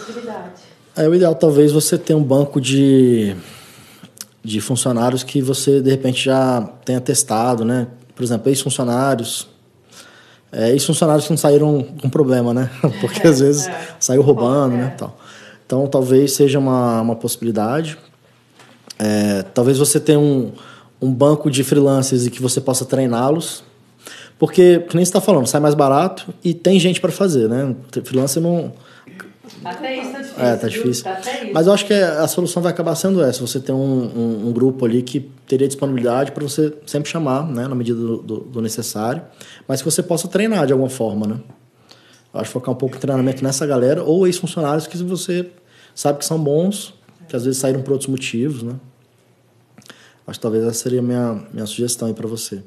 possibilidade. É o ideal, talvez, você tenha um banco de, de funcionários que você, de repente, já tenha testado, né? Por exemplo, ex-funcionários. É, ex-funcionários que não saíram com problema, né? Porque às vezes é. saiu roubando, né? Tal. Então, talvez seja uma, uma possibilidade. É, talvez você tenha um, um banco de freelancers e que você possa treiná-los. Porque, que nem você está falando, sai mais barato e tem gente para fazer, né? Freelancer não. Até isso tá difícil. É, tá difícil. Tá Mas eu acho que a solução vai acabar sendo essa: você ter um, um, um grupo ali que teria disponibilidade para você sempre chamar, né, na medida do, do, do, necessário, mas que você possa treinar de alguma forma, né? Eu acho que focar um pouco em treinamento nessa galera ou ex-funcionários que você sabe que são bons, que às vezes saíram por outros motivos, né? Acho que talvez essa seria a minha, minha sugestão aí para você.